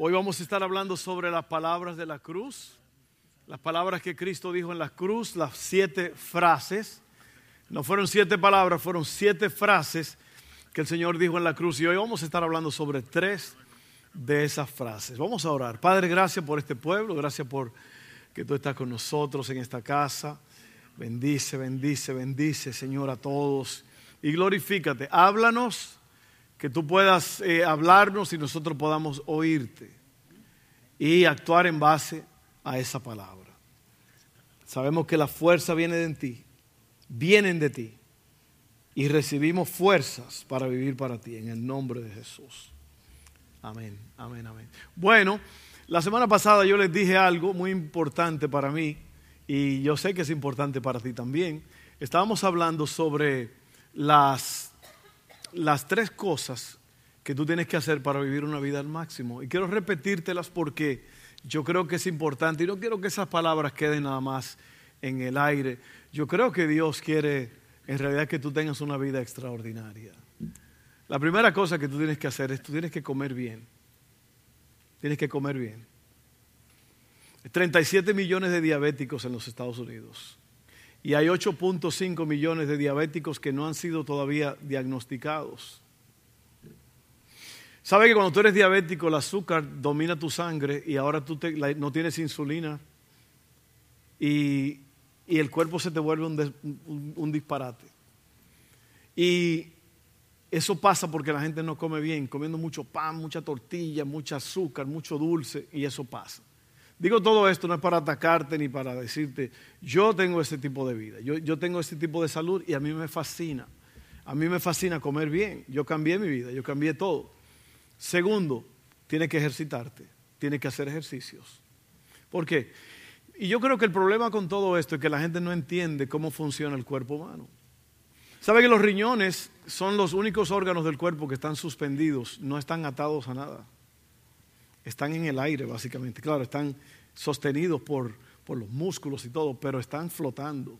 Hoy vamos a estar hablando sobre las palabras de la cruz, las palabras que Cristo dijo en la cruz, las siete frases. No fueron siete palabras, fueron siete frases que el Señor dijo en la cruz. Y hoy vamos a estar hablando sobre tres de esas frases. Vamos a orar. Padre, gracias por este pueblo, gracias por que tú estás con nosotros en esta casa. Bendice, bendice, bendice, Señor, a todos. Y glorifícate. Háblanos que tú puedas eh, hablarnos y nosotros podamos oírte y actuar en base a esa palabra. Sabemos que la fuerza viene de ti, vienen de ti y recibimos fuerzas para vivir para ti en el nombre de Jesús. Amén, amén, amén. Bueno, la semana pasada yo les dije algo muy importante para mí y yo sé que es importante para ti también. Estábamos hablando sobre las las tres cosas que tú tienes que hacer para vivir una vida al máximo. Y quiero repetírtelas porque yo creo que es importante y no quiero que esas palabras queden nada más en el aire. Yo creo que Dios quiere en realidad que tú tengas una vida extraordinaria. La primera cosa que tú tienes que hacer es tú tienes que comer bien. Tienes que comer bien. 37 millones de diabéticos en los Estados Unidos y hay 8.5 millones de diabéticos que no han sido todavía diagnosticados. ¿Sabe que cuando tú eres diabético el azúcar domina tu sangre y ahora tú no tienes insulina y, el cuerpo se te vuelve un, un disparate? Y eso pasa porque la gente no come bien, comiendo mucho pan, mucha tortilla, mucho azúcar, mucho dulce, y eso pasa. Digo todo esto no es para atacarte ni para decirte, yo tengo ese tipo de vida, yo, yo tengo ese tipo de salud y a mí me fascina. A mí me fascina comer bien. Yo cambié mi vida, yo cambié todo. Segundo, tienes que ejercitarte, tienes que hacer ejercicios. ¿Por qué? Y yo creo que el problema con todo esto es que la gente no entiende cómo funciona el cuerpo humano. ¿Sabe que los riñones son los únicos órganos del cuerpo que están suspendidos, no están atados a nada? Están en el aire básicamente. Claro, están sostenidos por, por los músculos y todo, pero están flotando.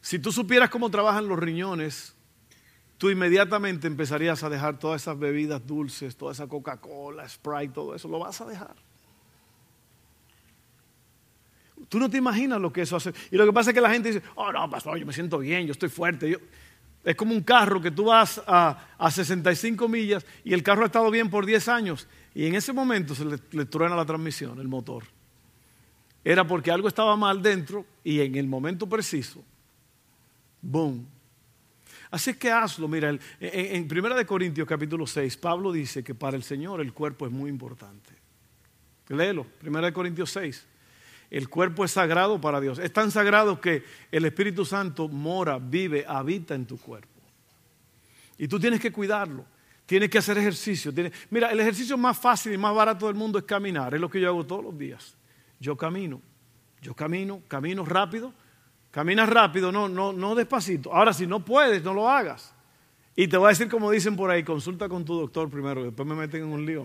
Si tú supieras cómo trabajan los riñones, tú inmediatamente empezarías a dejar todas esas bebidas dulces, toda esa Coca-Cola, Sprite, todo eso, lo vas a dejar. Tú no te imaginas lo que eso hace. Y lo que pasa es que la gente dice, oh no, pastor, yo me siento bien, yo estoy fuerte. Yo... Es como un carro que tú vas a, a 65 millas y el carro ha estado bien por 10 años y en ese momento se le, truena la transmisión, el motor. Era porque algo estaba mal dentro y en el momento preciso, ¡boom! Así es que hazlo. Mira, en, en 1 Corintios capítulo 6, Pablo dice que para el Señor el cuerpo es muy importante. Léelo, 1 Corintios 6. El cuerpo es sagrado para Dios. Es tan sagrado que el Espíritu Santo mora, vive, habita en tu cuerpo. Y tú tienes que cuidarlo. Tienes que hacer ejercicio. mira, el ejercicio más fácil y más barato del mundo es caminar. Es lo que yo hago todos los días. Yo camino. Yo camino, camino rápido. Caminas rápido, no, no, no despacito. Ahora, si no puedes, no lo hagas. Y te voy a decir como dicen por ahí, consulta con tu doctor primero, después me meten en un lío a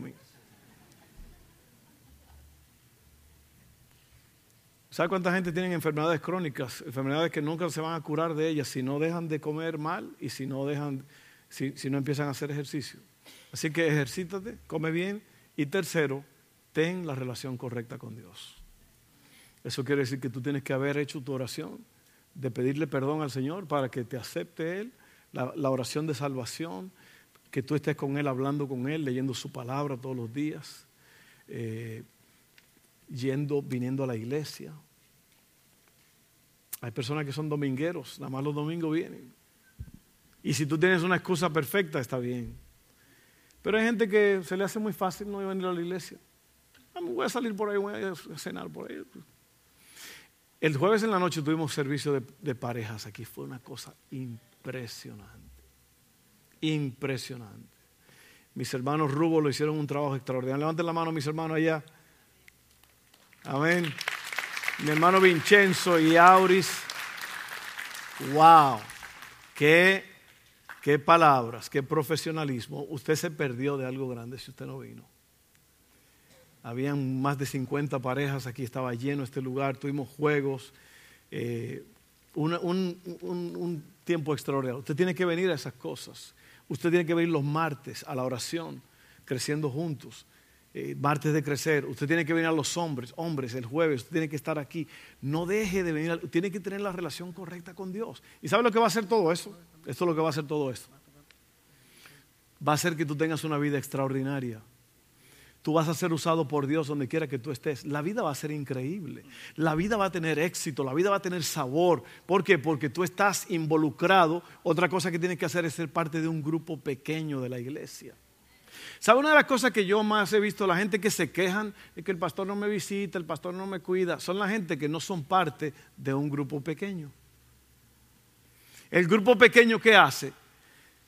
¿Sabe cuánta gente tiene enfermedades crónicas? Enfermedades que nunca se van a curar de ellas si no dejan de comer mal y si no dejan si, no empiezan a hacer ejercicio. Así que ejercítate, come bien y tercero, ten la relación correcta con Dios. Eso quiere decir que tú tienes que haber hecho tu oración de pedirle perdón al Señor para que te acepte Él, la, oración de salvación, que tú estés con Él, hablando con Él, leyendo su palabra todos los días, eh, yendo, viniendo a la iglesia. Hay personas que son domingueros, nada más los domingos vienen. Y si tú tienes una excusa perfecta, está bien. Pero hay gente que se le hace muy fácil no venir a la iglesia. Ah, voy a salir por ahí, voy a cenar por ahí. El jueves en la noche tuvimos servicio de, de parejas aquí. Fue una cosa impresionante. Impresionante. Mis hermanos Rubo lo hicieron un trabajo extraordinario. Levanten la mano mis hermanos allá. Amén. Mi hermano Vincenzo y Auris. Wow. Qué Qué palabras, qué profesionalismo. Usted se perdió de algo grande si usted no vino. Habían más de 50 parejas, aquí estaba lleno este lugar, tuvimos juegos, eh, un, tiempo extraordinario. Usted tiene que venir a esas cosas. Usted tiene que venir los martes a la oración, creciendo juntos. Eh, martes de crecer, usted tiene que venir a los hombres, hombres, el jueves, usted tiene que estar aquí. No deje de venir, tiene que tener la relación correcta con Dios. ¿Y sabe lo que va a hacer todo eso? Esto es lo que va a hacer todo esto. Va a hacer que tú tengas una vida extraordinaria. Tú vas a ser usado por Dios donde quiera que tú estés. La vida va a ser increíble. La vida va a tener éxito, la vida va a tener sabor. ¿Por qué? Porque tú estás involucrado. Otra cosa que tienes que hacer es ser parte de un grupo pequeño de la iglesia. ¿Sabe una de las cosas que yo más he visto? La gente que se quejan de que el pastor no me visita, el pastor no me cuida, son la gente que no son parte de un grupo pequeño. El grupo pequeño que hace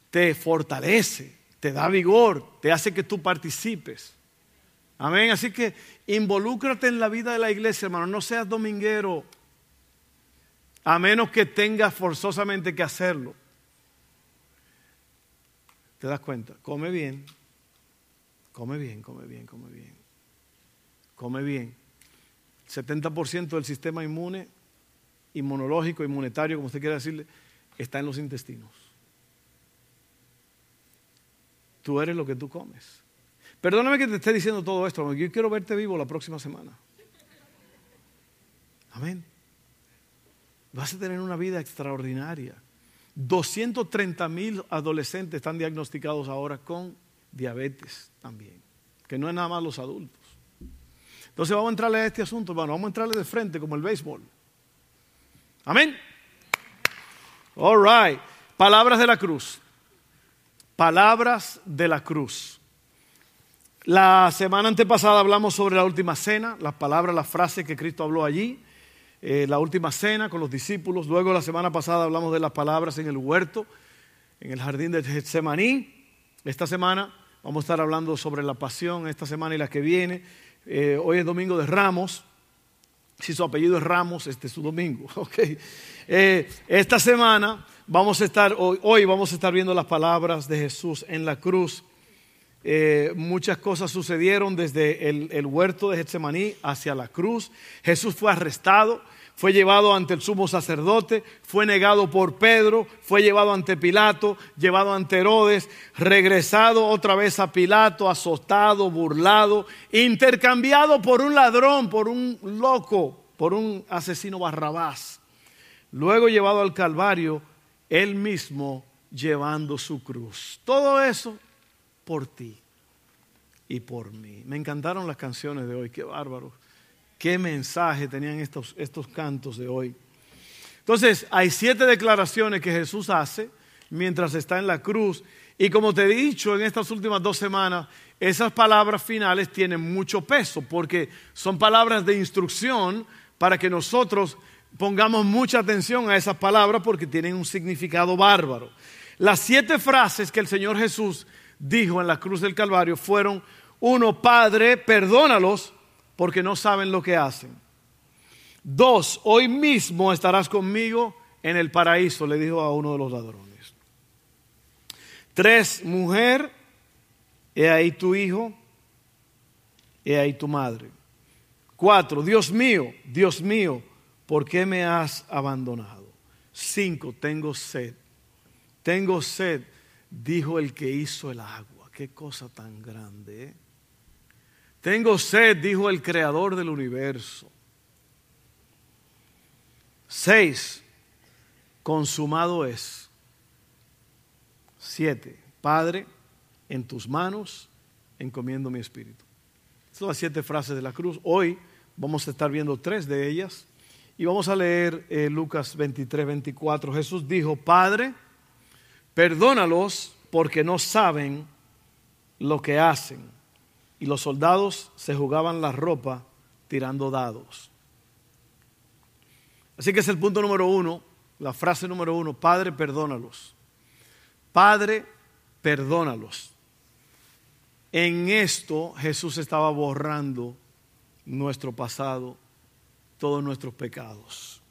te fortalece, te da vigor, te hace que tú participes. Amén. Así que involúcrate en la vida de la iglesia, hermano. No seas dominguero, a menos que tengas forzosamente que hacerlo. ¿Te das cuenta? Come bien, Come bien, come bien, come bien. Come bien. 70% del sistema inmune, inmunológico, inmunitario, como usted quiera decirle, está en los intestinos. Tú eres lo que tú comes. Perdóname que te esté diciendo todo esto, yo quiero verte vivo la próxima semana. Amén. Vas a tener una vida extraordinaria. 230 mil adolescentes están diagnosticados ahora con diabetes también, que no es nada más los adultos. Entonces vamos a entrarle a este asunto, hermano, vamos a entrarle de frente como el béisbol. Amén. All right. Palabras de la cruz. Palabras de la cruz. La semana antepasada hablamos sobre la última cena, las palabras, las frases que Cristo habló allí, eh, la última cena con los discípulos. Luego la semana pasada hablamos de las palabras en el huerto, en el jardín de Getsemaní. Esta semana Vamos a estar hablando sobre la pasión esta semana y la que viene. Eh, hoy es domingo de Ramos. Si su apellido es Ramos, este es su domingo. Okay. Eh, esta semana vamos a estar, hoy, vamos a estar viendo las palabras de Jesús en la cruz. Eh, muchas cosas sucedieron desde el, el huerto de Getsemaní hacia la cruz. Jesús fue arrestado fue llevado ante el sumo sacerdote, fue negado por Pedro, fue llevado ante Pilato, llevado ante Herodes, regresado otra vez a Pilato, azotado, burlado, intercambiado por un ladrón, por un loco, por un asesino barrabás. Luego llevado al Calvario, él mismo llevando su cruz. Todo eso por ti y por mí. Me encantaron las canciones de hoy, qué bárbaro qué mensaje tenían estos, estos cantos de hoy. Entonces, hay siete declaraciones que Jesús hace mientras está en la cruz. Y como te he dicho en estas últimas dos semanas, esas palabras finales tienen mucho peso porque son palabras de instrucción para que nosotros pongamos mucha atención a esas palabras porque tienen un significado bárbaro. Las siete frases que el Señor Jesús dijo en la cruz del Calvario fueron, uno, Padre, perdónalos porque no saben lo que hacen. Dos, hoy mismo estarás conmigo en el paraíso, le dijo a uno de los ladrones. Tres, mujer, he ahí tu hijo, he ahí tu madre. Cuatro, Dios mío, Dios mío, ¿por qué me has abandonado? Cinco, tengo sed. Tengo sed, dijo el que hizo el agua. Qué cosa tan grande. ¿eh? Tengo sed, dijo el creador del universo. Seis, consumado es. Siete, Padre, en tus manos encomiendo mi espíritu. Estas son las siete frases de la cruz. Hoy vamos a estar viendo tres de ellas. Y vamos a leer eh, Lucas 23, 24. Jesús dijo, Padre, perdónalos porque no saben lo que hacen y los soldados se jugaban la ropa tirando dados. Así que es el punto número uno, la frase número uno, Padre, perdónalos. Padre, perdónalos. En esto Jesús estaba borrando nuestro pasado, todos nuestros pecados.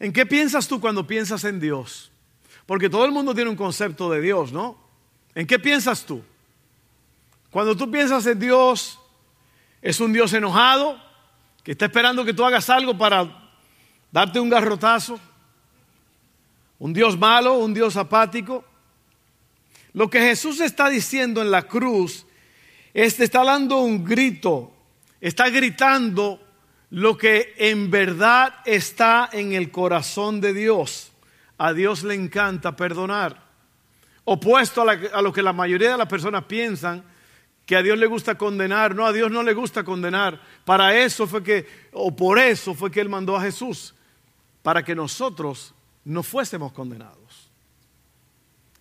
¿En qué piensas tú cuando piensas en Dios? Porque todo el mundo tiene un concepto de Dios, ¿no? ¿En qué piensas tú? Cuando tú piensas en Dios, es un Dios enojado que está esperando que tú hagas algo para darte un garrotazo. Un Dios malo, un Dios apático. Lo que Jesús está diciendo en la cruz está dando un grito, está gritando lo que en verdad está en el corazón de Dios. A Dios le encanta perdonar. Opuesto a, lo que la mayoría de las personas piensan, que a Dios le gusta condenar. No, a Dios no le gusta condenar. Para eso fue que, o por eso fue que Él mandó a Jesús, para que nosotros no fuésemos condenados,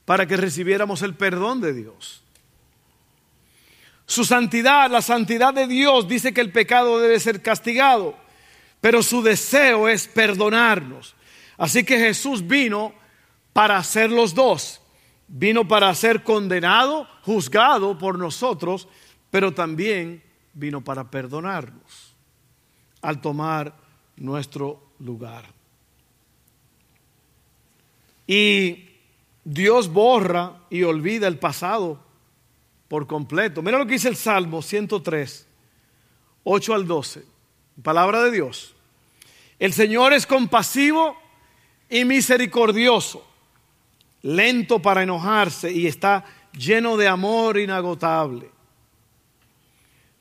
para que recibiéramos el perdón de Dios. Su santidad, la santidad de Dios dice que el pecado debe ser castigado, pero su deseo es perdonarnos. Así que Jesús vino para hacer los dos. Vino para ser condenado, juzgado por nosotros, pero también vino para perdonarnos al tomar nuestro lugar. Y Dios borra y olvida el pasado por completo. Mira lo que dice el Salmo 103, 8 al 12. Palabra de Dios. El Señor es compasivo y misericordioso, lento para enojarse y está lleno de amor inagotable.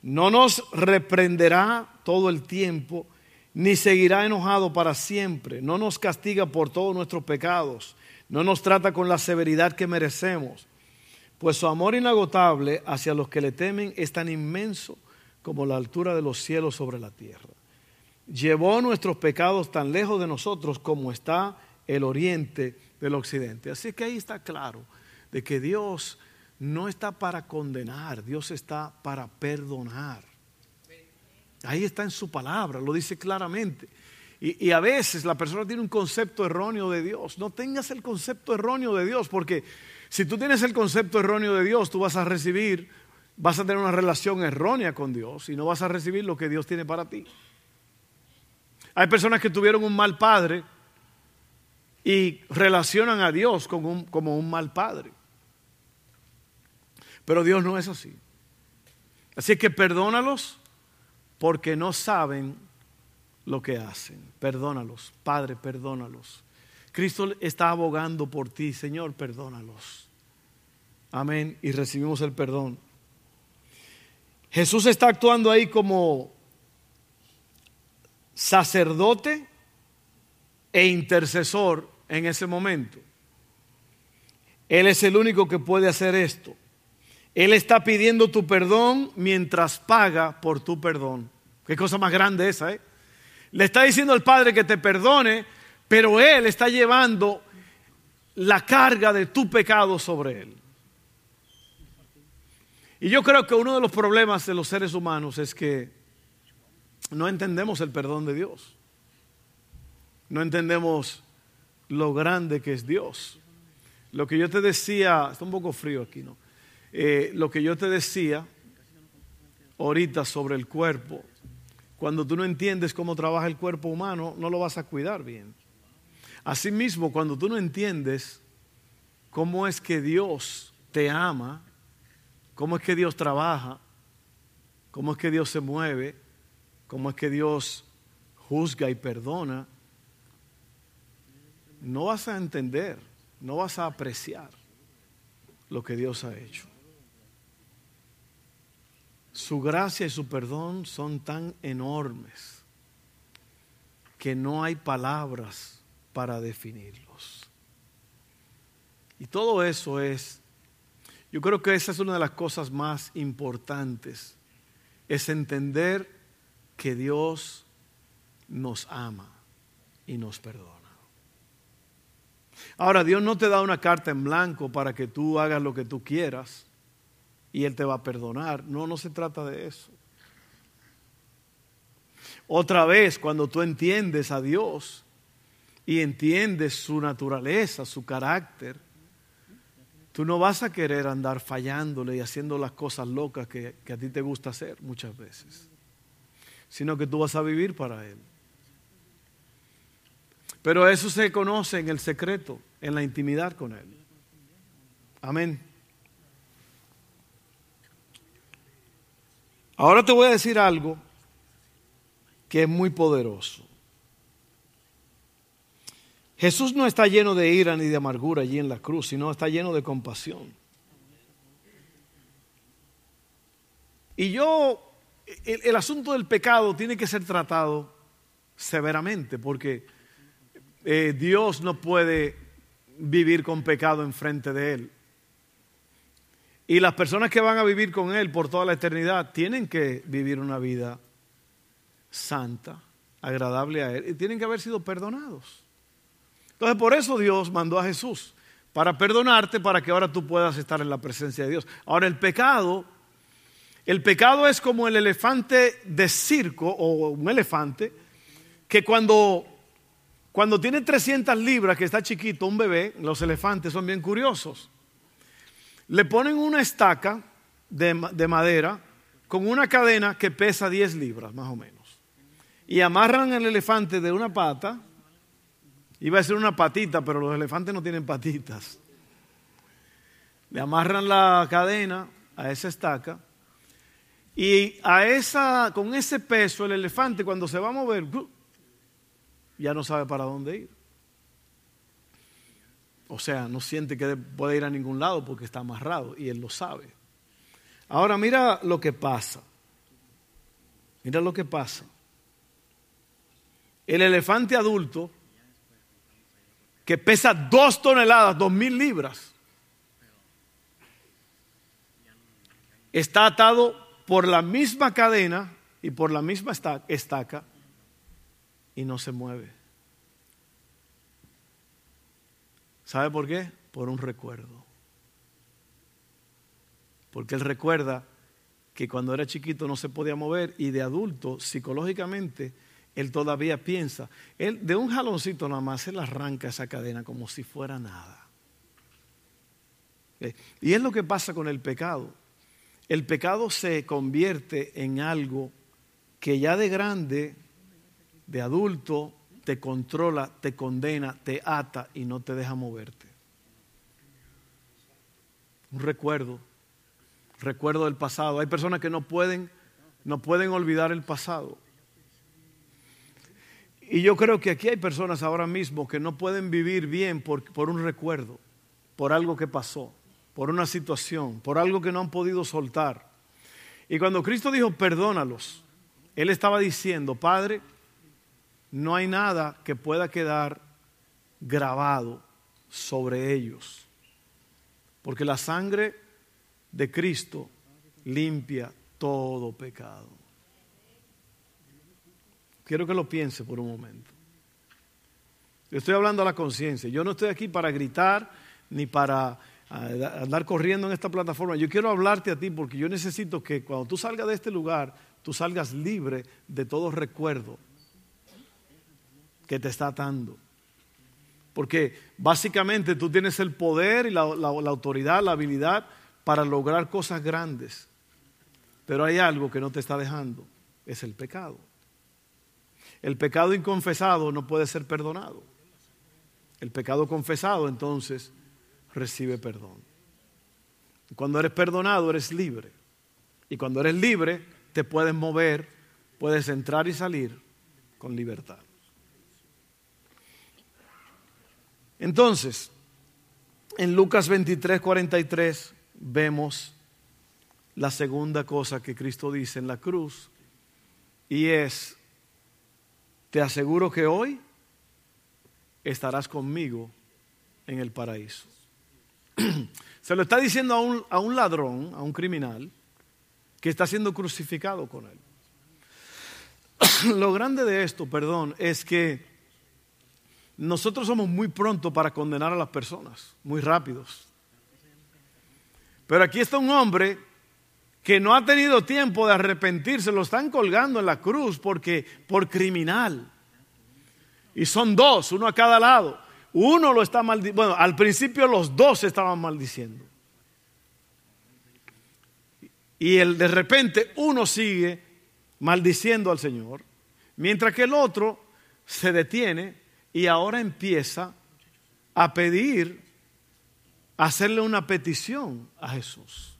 No nos reprenderá todo el tiempo, ni seguirá enojado para siempre. No nos castiga por todos nuestros pecados. No nos trata con la severidad que merecemos pues su amor inagotable hacia los que le temen es tan inmenso como la altura de los cielos sobre la tierra. Llevó nuestros pecados tan lejos de nosotros como está el oriente del occidente. Así que ahí está claro de que Dios no está para condenar, Dios está para perdonar. Ahí está en su palabra, lo dice claramente. Y, a veces la persona tiene un concepto erróneo de Dios. No tengas el concepto erróneo de Dios porque si tú tienes el concepto erróneo de Dios, tú vas a recibir, vas a tener una relación errónea con Dios y no vas a recibir lo que Dios tiene para ti. Hay personas que tuvieron un mal padre y relacionan a Dios como un mal padre. Pero Dios no es así. Así que perdónalos porque no saben lo que hacen. Perdónalos, Padre, perdónalos. Cristo está abogando por ti, Señor, perdónalos. Amén. Y recibimos el perdón. Jesús está actuando ahí como sacerdote e intercesor en ese momento. Él es el único que puede hacer esto. Él está pidiendo tu perdón mientras paga por tu perdón. Qué cosa más grande esa, ¿eh? Le está diciendo al Padre que te perdone pero Él está llevando la carga de tu pecado sobre Él. Y yo creo que uno de los problemas de los seres humanos es que no entendemos el perdón de Dios. No entendemos lo grande que es Dios. Lo que yo te decía, está un poco frío aquí, ¿no? Eh, lo que yo te decía ahorita sobre el cuerpo, cuando tú no entiendes cómo trabaja el cuerpo humano, no lo vas a cuidar bien. Asimismo, cuando tú no entiendes cómo es que Dios te ama, cómo es que Dios trabaja, cómo es que Dios se mueve, cómo es que Dios juzga y perdona, no vas a entender, no vas a apreciar lo que Dios ha hecho. Su gracia y su perdón son tan enormes que no hay palabras para definirlos. Y todo eso es, yo creo que esa es una de las cosas más importantes, es entender que Dios nos ama y nos perdona. Ahora, Dios no te da una carta en blanco para que tú hagas lo que tú quieras y Él te va a perdonar. No, no se trata de eso. Otra vez, cuando tú entiendes a Dios, y entiendes su naturaleza, su carácter, tú no vas a querer andar fallándole y haciendo las cosas locas que, a ti te gusta hacer muchas veces, sino que tú vas a vivir para Él. Pero eso se conoce en el secreto, en la intimidad con Él. Amén. Ahora te voy a decir algo que es muy poderoso. Jesús no está lleno de ira ni de amargura allí en la cruz, sino está lleno de compasión. Y yo, el, asunto del pecado tiene que ser tratado severamente, porque eh, Dios no puede vivir con pecado enfrente de Él. Y las personas que van a vivir con Él por toda la eternidad tienen que vivir una vida santa, agradable a Él, y tienen que haber sido perdonados. Entonces por eso Dios mandó a Jesús, para perdonarte, para que ahora tú puedas estar en la presencia de Dios. Ahora el pecado, el pecado es como el elefante de circo o un elefante que cuando, cuando tiene 300 libras, que está chiquito, un bebé, los elefantes son bien curiosos. Le ponen una estaca de, de madera con una cadena que pesa 10 libras, más o menos y amarran al elefante de una pata. Iba a ser una patita, pero los elefantes no tienen patitas. Le amarran la cadena a esa estaca y a esa, con ese peso el elefante cuando se va a mover ya no sabe para dónde ir. O sea, no siente que puede ir a ningún lado porque está amarrado y él lo sabe. Ahora mira lo que pasa. Mira lo que pasa. El elefante adulto, que pesa dos toneladas, dos mil libras, está atado por la misma cadena y por la misma estaca y no se mueve. ¿Sabe por qué? Por un recuerdo. Porque él recuerda que cuando era chiquito no se podía mover y de adulto psicológicamente él todavía piensa. Él de un jaloncito nada más, él arranca esa cadena como si fuera nada. Eh, y es lo que pasa con el pecado. El pecado se convierte en algo que ya de grande, de adulto, te controla, te condena, te ata y no te deja moverte. Un recuerdo, recuerdo del pasado. Hay personas que no pueden, no pueden olvidar el pasado. Y yo creo que aquí hay personas ahora mismo que no pueden vivir bien por, por, un recuerdo, por algo que pasó, por una situación, por algo que no han podido soltar. Y cuando Cristo dijo, perdónalos, Él estaba diciendo, Padre, no hay nada que pueda quedar grabado sobre ellos, porque la sangre de Cristo limpia todo pecado. Quiero que lo piense por un momento. Estoy hablando a la conciencia. Yo no estoy aquí para gritar ni para ah, andar corriendo en esta plataforma. Yo quiero hablarte a ti porque yo necesito que cuando tú salgas de este lugar, tú salgas libre de todo recuerdo que te está atando. Porque básicamente tú tienes el poder y la, autoridad, la habilidad para lograr cosas grandes. Pero hay algo que no te está dejando, es el pecado. El pecado inconfesado no puede ser perdonado. El pecado confesado entonces recibe perdón. Cuando eres perdonado eres libre. Y cuando eres libre te puedes mover, puedes entrar y salir con libertad. Entonces, en Lucas 23, 43 vemos la segunda cosa que Cristo dice en la cruz y es te aseguro que hoy estarás conmigo en el paraíso. Se lo está diciendo a un, a un ladrón, a un criminal, que está siendo crucificado con él. Lo grande de esto, perdón, es que nosotros somos muy pronto para condenar a las personas, muy rápidos. Pero aquí está un hombre que no ha tenido tiempo de arrepentirse, lo están colgando en la cruz porque por criminal. Y son dos, uno a cada lado. Uno lo está maldiciendo. Bueno, al principio los dos estaban maldiciendo. Y el, de repente uno sigue maldiciendo al Señor, mientras que el otro se detiene y ahora empieza a pedir, a hacerle una petición a Jesús.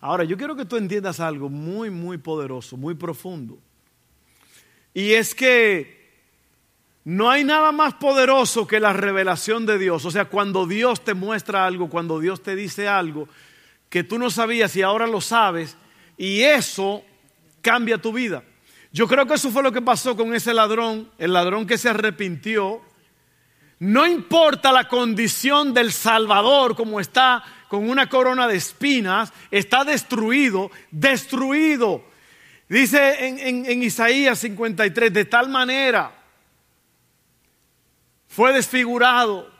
Ahora, yo quiero que tú entiendas algo muy, muy poderoso, muy profundo. Y es que no hay nada más poderoso que la revelación de Dios. O sea, cuando Dios te muestra algo, cuando Dios te dice algo que tú no sabías y ahora lo sabes, y eso cambia tu vida. Yo creo que eso fue lo que pasó con ese ladrón, el ladrón que se arrepintió. No importa la condición del Salvador como está con una corona de espinas, está destruido, destruido. Dice en, en Isaías 53, de tal manera fue desfigurado.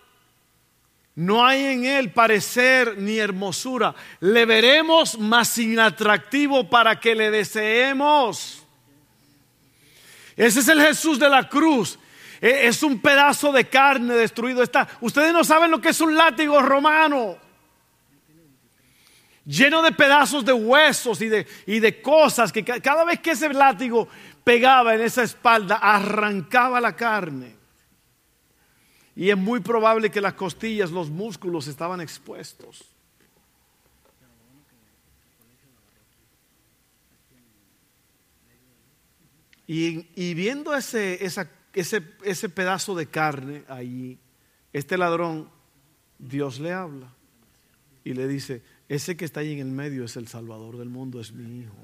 No hay en él parecer ni hermosura. Le veremos más inatractivo para que le deseemos. Ese es el Jesús de la cruz. E, es un pedazo de carne destruido. Está. Ustedes no saben lo que es un látigo romano. Lleno de pedazos de huesos y de, y de cosas que cada vez que ese látigo pegaba en esa espalda, arrancaba la carne. Y es muy probable que las costillas, los músculos estaban expuestos. Y, viendo ese, ese, ese pedazo de carne allí, este ladrón, Dios le habla y le dice, ese que está ahí en el medio es el Salvador del mundo, es mi hijo.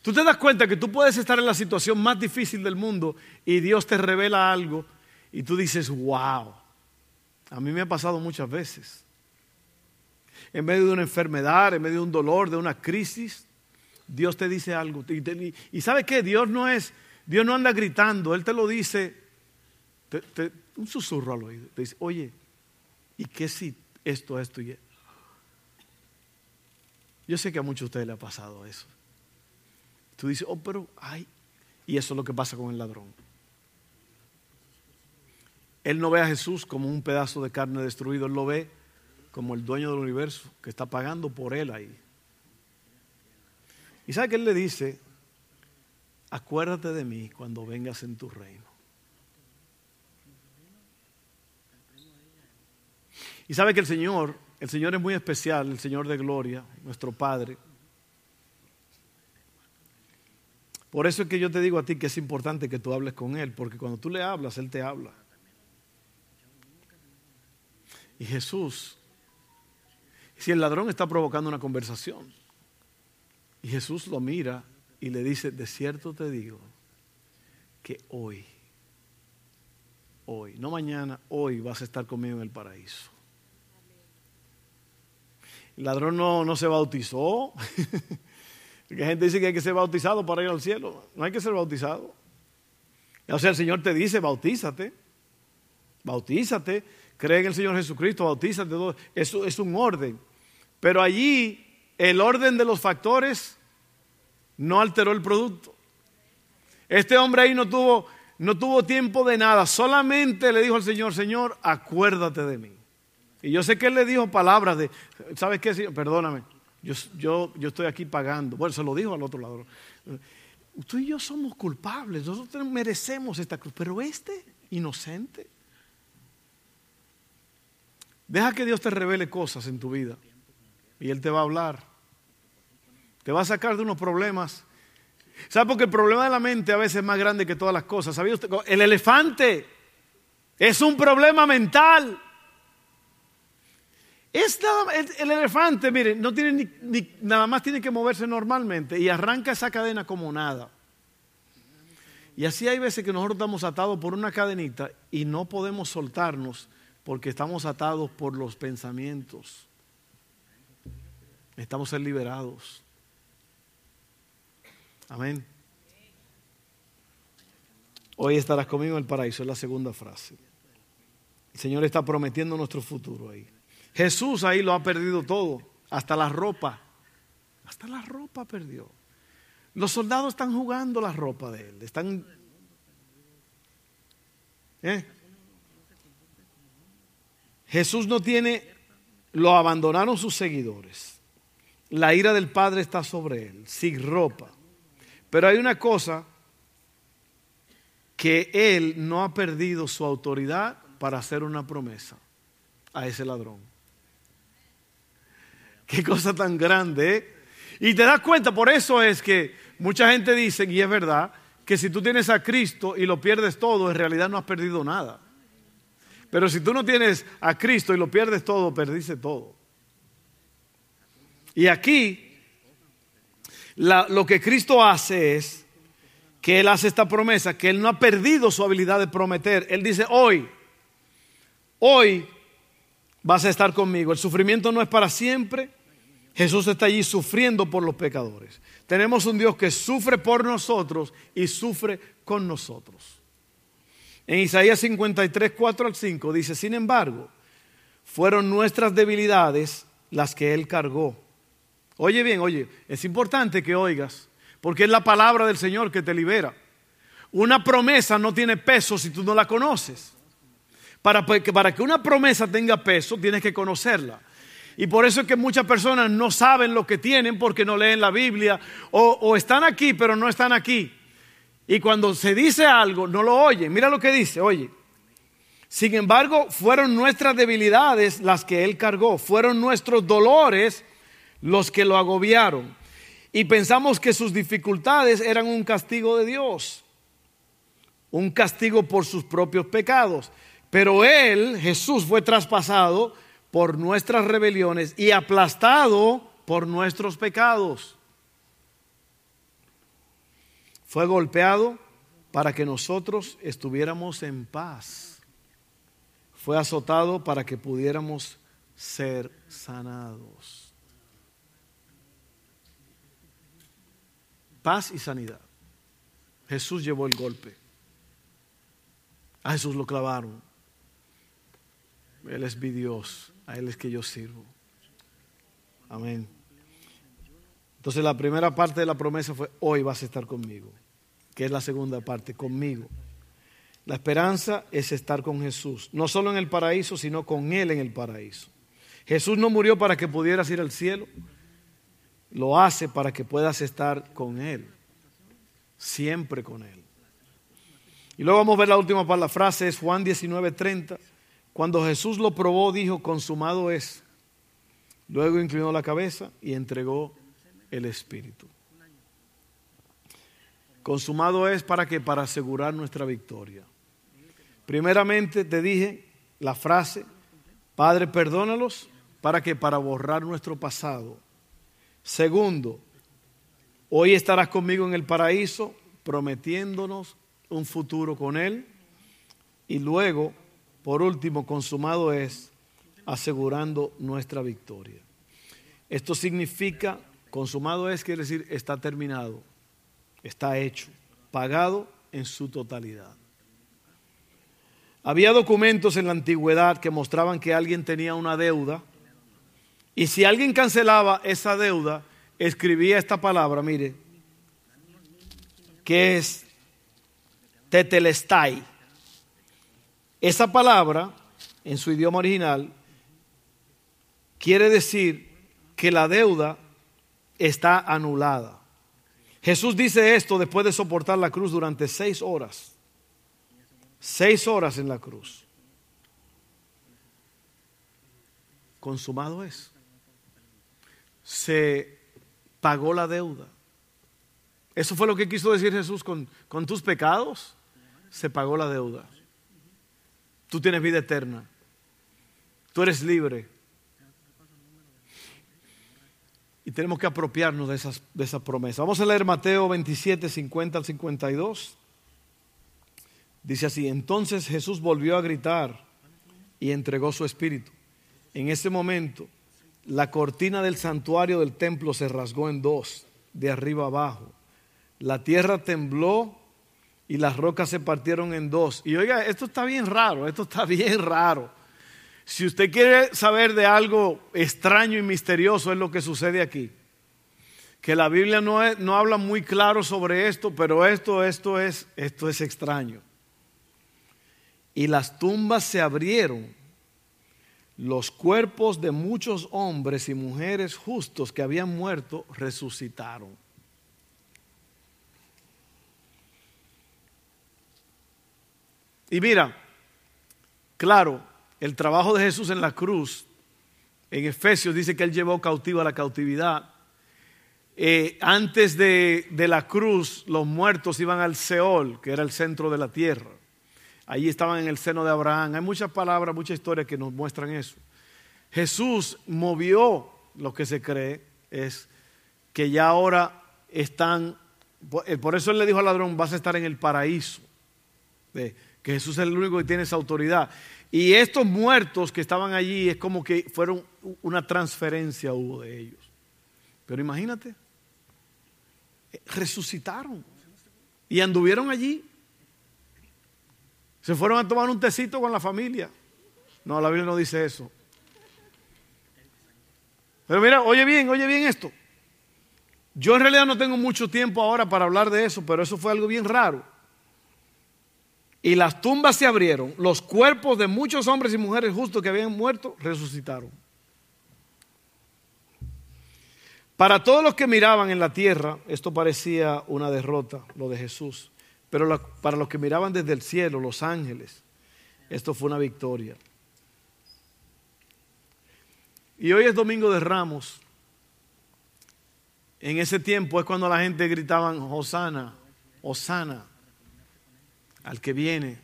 Tú te das cuenta que tú puedes estar en la situación más difícil del mundo y Dios te revela algo y tú dices, wow, a mí me ha pasado muchas veces. En medio de una enfermedad, en medio de un dolor, de una crisis, Dios te dice algo. Y, ¿sabe qué? Dios no es, Dios no anda gritando, Él te lo dice, un susurro al oído. Te dice, oye, ¿y qué si esto, esto y esto? Yo sé que a muchos de ustedes le ha pasado eso. Tú dices, oh, pero, ay, y eso es lo que pasa con el ladrón. Él no ve a Jesús como un pedazo de carne destruido, él lo ve como el dueño del universo que está pagando por él ahí. Y sabe que él le dice, acuérdate de mí cuando vengas en tu reino. Y sabe que el Señor, el Señor es muy especial, el Señor de gloria, nuestro Padre. Por eso es que yo te digo a ti que es importante que tú hables con Él, porque cuando tú le hablas, Él te habla. Y Jesús, si el ladrón está provocando una conversación, y Jesús lo mira y le dice, de cierto te digo que hoy, hoy, no mañana, hoy vas a estar conmigo en el paraíso. El ladrón no, no se bautizó. Porque gente dice que hay que ser bautizado para ir al cielo. No hay que ser bautizado. O sea, el Señor te dice, bautízate. Bautízate. Cree en el Señor Jesucristo, bautízate. Eso es un orden. Pero allí el orden de los factores no alteró el producto. Este hombre ahí no tuvo, no tuvo tiempo de nada, solamente le dijo al Señor, Señor, acuérdate de mí. Y yo sé que él le dijo palabras de, ¿sabes qué? Perdóname, yo, yo, yo estoy aquí pagando. Bueno, se lo dijo al otro lado. Tú y yo somos culpables, nosotros merecemos esta cruz, pero este, inocente. Deja que Dios te revele cosas en tu vida. Y Él te va a hablar. Te va a sacar de unos problemas. ¿Sabe? Porque el problema de la mente a veces es más grande que todas las cosas. ¿Sabía usted? El elefante es un problema mental. Es el, elefante, mire, no tiene ni, nada más tiene que moverse normalmente y arranca esa cadena como nada. Y así hay veces que nosotros estamos atados por una cadenita y no podemos soltarnos porque estamos atados por los pensamientos. Necesitamos ser liberados. Amén. Hoy estarás conmigo en el paraíso, es la segunda frase. El Señor está prometiendo nuestro futuro ahí. Jesús ahí lo ha perdido todo, hasta la ropa. Hasta la ropa perdió. Los soldados están jugando la ropa de él. Están. ¿eh? Jesús no tiene. Lo abandonaron sus seguidores. La ira del Padre está sobre él, sin ropa. Pero hay una cosa que él no ha perdido su autoridad para hacer una promesa a ese ladrón. Qué cosa tan grande. ¿eh? Y te das cuenta, por eso es que mucha gente dice, y es verdad, que si tú tienes a Cristo y lo pierdes todo, en realidad no has perdido nada. Pero si tú no tienes a Cristo y lo pierdes todo, perdiste todo. Y aquí lo que Cristo hace es que Él hace esta promesa, que Él no ha perdido su habilidad de prometer. Él dice, hoy, hoy vas a estar conmigo. El sufrimiento no es para siempre. Jesús está allí sufriendo por los pecadores. Tenemos un Dios que sufre por nosotros y sufre con nosotros. En Isaías 53, 4 al 5 dice, sin embargo, fueron nuestras debilidades las que Él cargó. Oye bien, oye, es importante que oigas, porque es la palabra del Señor que te libera. Una promesa no tiene peso si tú no la conoces. Para que, para que una promesa tenga peso, tienes que conocerla. Y por eso es que muchas personas no saben lo que tienen porque no leen la Biblia o, o están aquí pero no están aquí. Y cuando se dice algo, no lo oyen. Mira lo que dice, oye. Sin embargo, fueron nuestras debilidades las que Él cargó, fueron nuestros dolores los que lo agobiaron. Y pensamos que sus dificultades eran un castigo de Dios, un castigo por sus propios pecados. Pero Él, Jesús, fue traspasado por nuestras rebeliones y aplastado por nuestros pecados fue golpeado para que nosotros estuviéramos en paz. Fue azotado para que pudiéramos ser sanados. Paz y sanidad. Jesús llevó el golpe. A Jesús lo clavaron. Él es mi Dios. A Él es que yo sirvo. Amén. Entonces la primera parte de la promesa fue, hoy vas a estar conmigo que es la segunda parte, conmigo. La esperanza es estar con Jesús, no solo en el paraíso, sino con Él en el paraíso. Jesús no murió para que pudieras ir al cielo, lo hace para que puedas estar con Él, siempre con Él. Y luego vamos a ver la última parte, la frase es Juan 19:30. Cuando Jesús lo probó, dijo, consumado es. Luego inclinó la cabeza y entregó el Espíritu. Consumado es para que para asegurar nuestra victoria. Primeramente te dije la frase, Padre, perdónalos para que para borrar nuestro pasado. Segundo, hoy estarás conmigo en el paraíso prometiéndonos un futuro con Él. Y luego, por último, consumado es asegurando nuestra victoria. Esto significa, consumado es, quiere decir, está terminado está hecho, pagado en su totalidad. Había documentos en la antigüedad que mostraban que alguien tenía una deuda y si alguien cancelaba esa deuda, escribía esta palabra, mire, que es tetelestai. Esa palabra, en su idioma original, quiere decir que la deuda está anulada. Jesús dice esto después de soportar la cruz durante seis horas. Seis horas en la cruz. Consumado es. Se pagó la deuda. Eso fue lo que quiso decir Jesús con, con tus pecados. Se pagó la deuda. Tú tienes vida eterna. Tú eres libre. Y tenemos que apropiarnos de, esas, de esa promesa. Vamos a leer Mateo 27, 50 al 52. Dice así, entonces Jesús volvió a gritar y entregó su espíritu. En ese momento, la cortina del santuario del templo se rasgó en dos, de arriba abajo. La tierra tembló y las rocas se partieron en dos. Y oiga, esto está bien raro, esto está bien raro. Si usted quiere saber de algo extraño y misterioso es lo que sucede aquí. Que la Biblia no, no habla muy claro sobre esto, pero esto, esto, es, esto es extraño. Y las tumbas se abrieron. Los cuerpos de muchos hombres y mujeres justos que habían muerto resucitaron. Y mira, claro, el trabajo de Jesús en la cruz, en Efesios dice que Él llevó cautiva la cautividad. Eh, antes de, de, la cruz, los muertos iban al Seol, que era el centro de la tierra. Allí estaban en el seno de Abraham. Hay muchas palabras, muchas historias que nos muestran eso. Jesús movió lo que se cree es que ya ahora están, eh, por eso él le dijo al ladrón, vas a estar en el paraíso, que Jesús es el único que tiene esa autoridad. Y estos muertos que estaban allí es como que fueron una transferencia hubo de ellos. Pero imagínate, eh, resucitaron y anduvieron allí. Se fueron a tomar un tecito con la familia. No, la Biblia no dice eso. Pero mira, oye bien, oye bien esto. Yo en realidad no tengo mucho tiempo ahora para hablar de eso, pero eso fue algo bien raro. Y las tumbas se abrieron, los cuerpos de muchos hombres y mujeres justos que habían muerto resucitaron. Para todos los que miraban en la tierra, esto parecía una derrota, lo de Jesús. Pero para los que miraban desde el cielo, los ángeles, esto fue una victoria. Y hoy es domingo de ramos. En ese tiempo es cuando la gente gritaban, Hosana, Hosana, al que viene.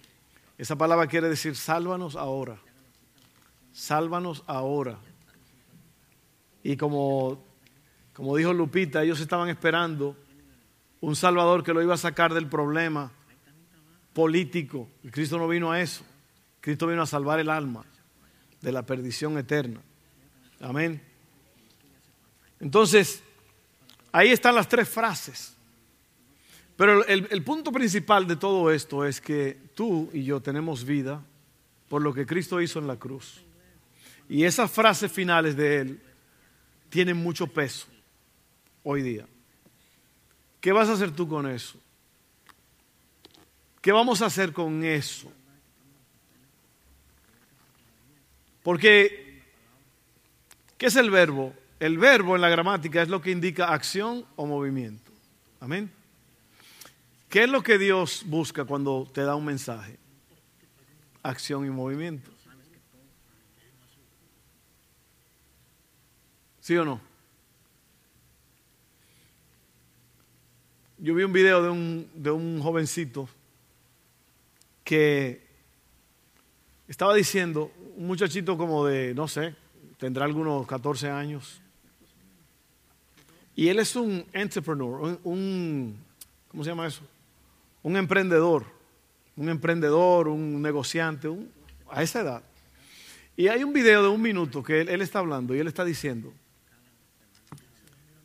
Esa palabra quiere decir, sálvanos ahora. Sálvanos ahora. Y como, como dijo Lupita, ellos estaban esperando un Salvador que lo iba a sacar del problema político. Cristo no vino a eso. Cristo vino a salvar el alma de la perdición eterna. Amén. Entonces, ahí están las tres frases. Pero el, punto principal de todo esto es que tú y yo tenemos vida por lo que Cristo hizo en la cruz. Y esas frases finales de Él tienen mucho peso hoy día. ¿Qué vas a hacer tú con eso? ¿Qué vamos a hacer con eso? Porque, ¿qué es el verbo? El verbo en la gramática es lo que indica acción o movimiento. Amén. ¿Qué es lo que Dios busca cuando te da un mensaje? Acción y movimiento. ¿Sí o no? Yo vi un video de un, de un jovencito que estaba diciendo, un muchachito como de, no sé, tendrá algunos 14 años. Y él es un entrepreneur, un, ¿cómo se llama eso? Un emprendedor, un emprendedor, un negociante, a esa edad. Y hay un video de un minuto que él está hablando y él está diciendo,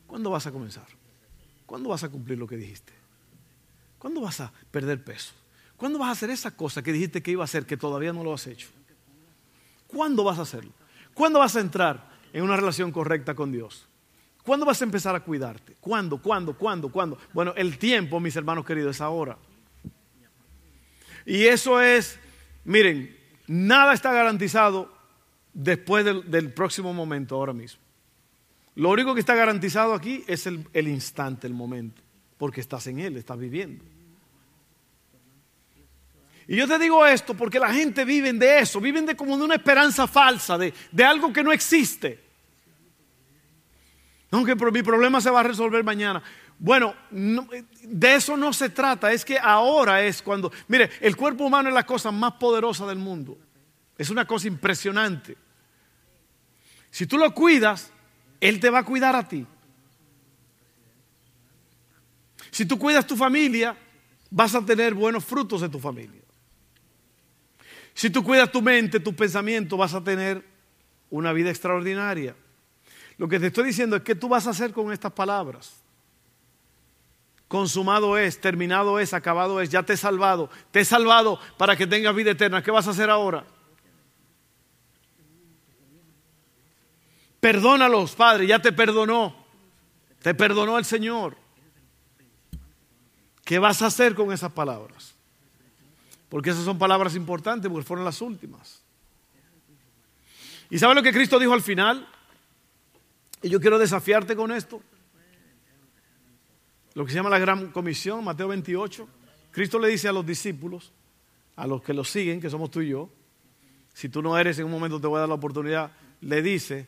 ¿cuándo vas a comenzar? ¿Cuándo vas a cumplir lo que dijiste? ¿Cuándo vas a perder peso? ¿Cuándo vas a hacer esa cosa que dijiste que iba a hacer que todavía no lo has hecho? ¿Cuándo vas a hacerlo? ¿Cuándo vas a entrar en una relación correcta con Dios? ¿Cuándo vas a empezar a cuidarte? ¿Cuándo? ¿Cuándo? ¿Cuándo? ¿Cuándo? Bueno, el tiempo, mis hermanos queridos, es ahora. Y eso es, miren, nada está garantizado después del, próximo momento, ahora mismo. Lo único que está garantizado aquí es el, el instante, el momento, porque estás en él, estás viviendo. Y yo te digo esto porque la gente vive de eso, viven de como de una esperanza falsa, de, de algo que no existe. Aunque mi problema se va a resolver mañana. Bueno, de eso no se trata, es que ahora es cuando, mire, el cuerpo humano es la cosa más poderosa del mundo. Es una cosa impresionante. Si tú lo cuidas, él te va a cuidar a ti. Si tú cuidas tu familia, vas a tener buenos frutos de tu familia. Si tú cuidas tu mente, tu pensamiento, vas a tener una vida extraordinaria. Lo que te estoy diciendo es que tú vas a hacer con estas palabras. Consumado es, terminado es, acabado es, ya te he salvado. Te he salvado para que tengas vida eterna. ¿Qué vas a hacer ahora? Perdónalos, Padre, ya te perdonó. Te perdonó el Señor. ¿Qué vas a hacer con esas palabras? Porque esas son palabras importantes, porque fueron las últimas. ¿Y sabes lo que Cristo dijo al final? Y yo quiero desafiarte con esto. Lo que se llama la gran comisión, Mateo 28. Cristo le dice a los discípulos, a los que lo siguen, que somos tú y yo, si tú no eres, en un momento te voy a dar la oportunidad, le dice,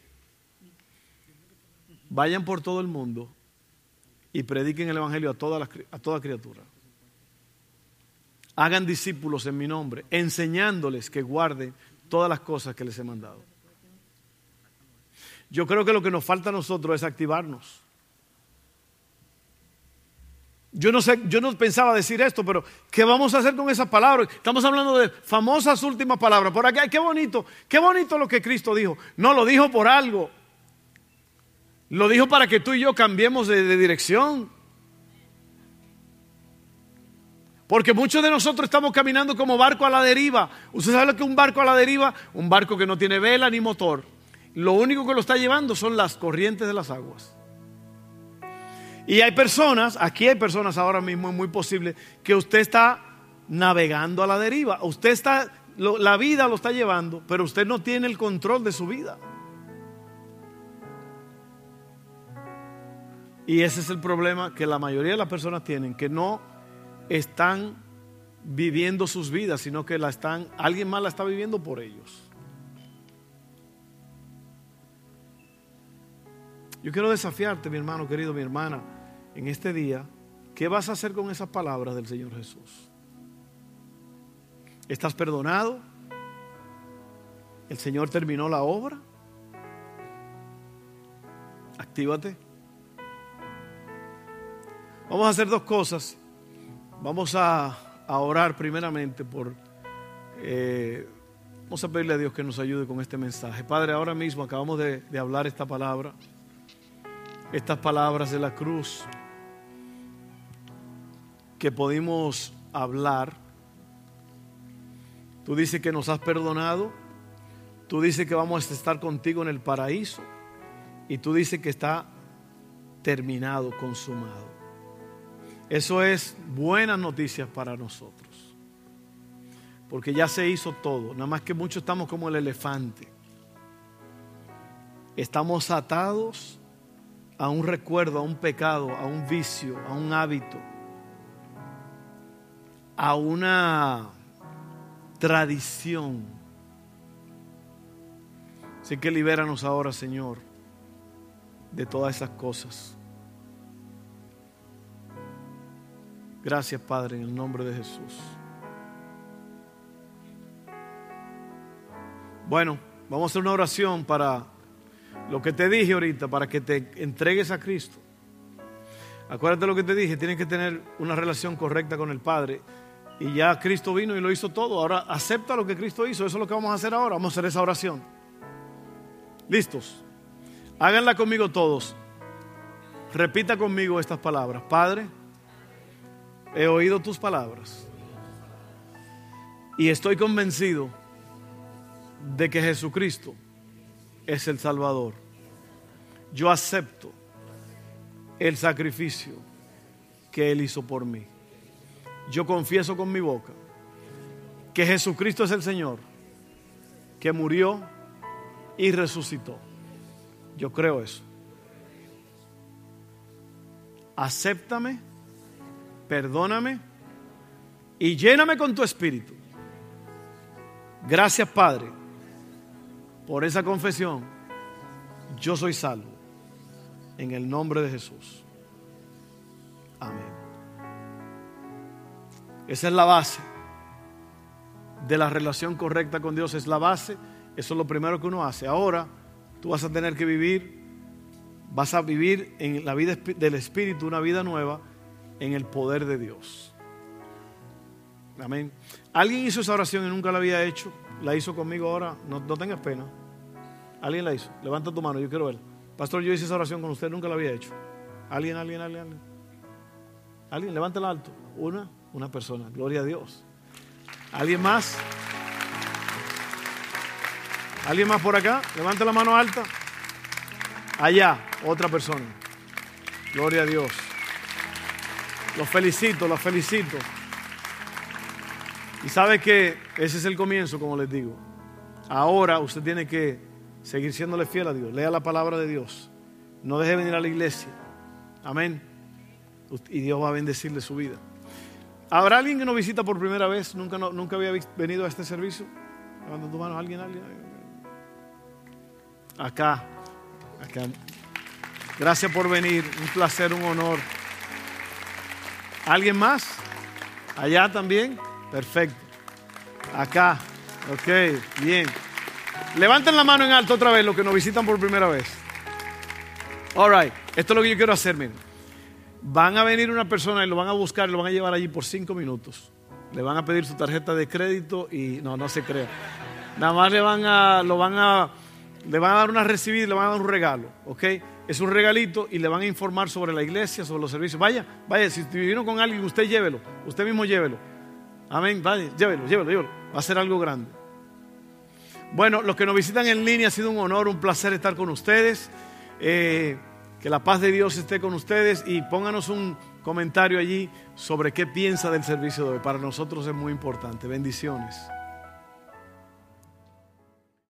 vayan por todo el mundo y prediquen el Evangelio a toda, a toda criatura. Hagan discípulos en mi nombre, enseñándoles que guarden todas las cosas que les he mandado. Yo creo que lo que nos falta a nosotros es activarnos. Yo no sé, yo no pensaba decir esto, pero ¿qué vamos a hacer con esas palabras? Estamos hablando de famosas últimas palabras. Por aquí, qué bonito, qué bonito lo que Cristo dijo. No, lo dijo por algo. Lo dijo para que tú y yo cambiemos de, dirección. Porque muchos de nosotros estamos caminando como barco a la deriva. ¿Usted sabe lo que es un barco a la deriva? Un barco que no tiene vela ni motor. Lo único que lo está llevando son las corrientes de las aguas. Y hay personas, aquí hay personas ahora mismo, es muy posible, que usted está navegando a la deriva. Usted está, la vida lo está llevando, pero usted no tiene el control de su vida. Y ese es el problema que la mayoría de las personas tienen, que no están viviendo sus vidas, sino que la están, alguien más la está viviendo por ellos. Yo quiero desafiarte, mi hermano querido, mi hermana en este día, ¿qué vas a hacer con esas palabras del Señor Jesús? ¿Estás perdonado? ¿El Señor terminó la obra? Actívate. Vamos a hacer dos cosas. Vamos a, orar primeramente por... Eh, vamos a pedirle a Dios que nos ayude con este mensaje. Padre, ahora mismo acabamos de, de hablar esta palabra, estas palabras de la cruz que pudimos hablar. Tú dices que nos has perdonado. Tú dices que vamos a estar contigo en el paraíso. Y tú dices que está terminado, consumado. Eso es buenas noticias para nosotros. Porque ya se hizo todo. Nada más que muchos estamos como el elefante. Estamos atados a un recuerdo, a un pecado, a un vicio, a un hábito a una tradición. Así que libéranos ahora, Señor, de todas esas cosas. Gracias, Padre, en el nombre de Jesús. Bueno, vamos a hacer una oración para lo que te dije ahorita, para que te entregues a Cristo. Acuérdate lo que te dije, tienes que tener una relación correcta con el Padre. Y ya Cristo vino y lo hizo todo. Ahora acepta lo que Cristo hizo. Eso es lo que vamos a hacer ahora. Vamos a hacer esa oración. ¿Listos? Háganla conmigo todos. Repita conmigo estas palabras. Padre, he oído tus palabras. Y estoy convencido de que Jesucristo es el Salvador. Yo acepto el sacrificio que Él hizo por mí yo confieso con mi boca que Jesucristo es el Señor, que murió y resucitó. Yo creo eso. Acéptame, perdóname y lléname con tu espíritu. Gracias Padre por esa confesión. Yo soy salvo. En el nombre de Jesús. Amén. Esa es la base de la relación correcta con Dios. Es la base. Eso es lo primero que uno hace. Ahora tú vas a tener que vivir, vas a vivir en la vida del Espíritu una vida nueva en el poder de Dios. Amén. ¿Alguien hizo esa oración y nunca la había hecho? ¿La hizo conmigo ahora? No, no tengas pena. ¿Alguien la hizo? Levanta tu mano, yo quiero ver. Pastor, yo hice esa oración con usted, nunca la había hecho. ¿Alguien, alguien, alguien? ¿Alguien? ¿Alguien? Levántala alto. Una. Una persona, gloria a Dios. ¿Alguien más? ¿Alguien más por acá? Levante la mano alta. Allá, otra persona. Gloria a Dios. Los felicito, los felicito. Y sabe que ese es el comienzo, como les digo. Ahora usted tiene que seguir siéndole fiel a Dios. Lea la palabra de Dios. No deje venir a la iglesia. Amén. Y Dios va a bendecirle su vida. ¿Habrá alguien que nos visita por primera vez? ¿Nunca, nunca había venido a este servicio? Levanta tu mano, ¿alguien? ¿Alguien? Acá, acá. Gracias por venir, un placer, un honor. ¿Alguien más? ¿Allá también? Perfecto. Acá, ok, bien. Levanten la mano en alto otra vez los que nos visitan por primera vez. All right. Esto es lo que yo quiero hacer, miren. Van a venir una persona y lo van a buscar y lo van a llevar allí por cinco minutos. Le van a pedir su tarjeta de crédito y no, no se crea. Nada más le van a, lo van a, le van a dar una recibida y le van a dar un regalo, ¿ok? Es un regalito y le van a informar sobre la iglesia, sobre los servicios. Vaya, vaya, si vino con alguien, usted llévelo, usted mismo llévelo. Amén, vaya, llévelo, llévelo, llévelo. Va a ser algo grande. Bueno, los que nos visitan en línea, ha sido un honor, un placer estar con ustedes. Eh, que la paz de Dios esté con ustedes y pónganos un comentario allí sobre qué piensa del servicio de hoy. Para nosotros es muy importante. Bendiciones.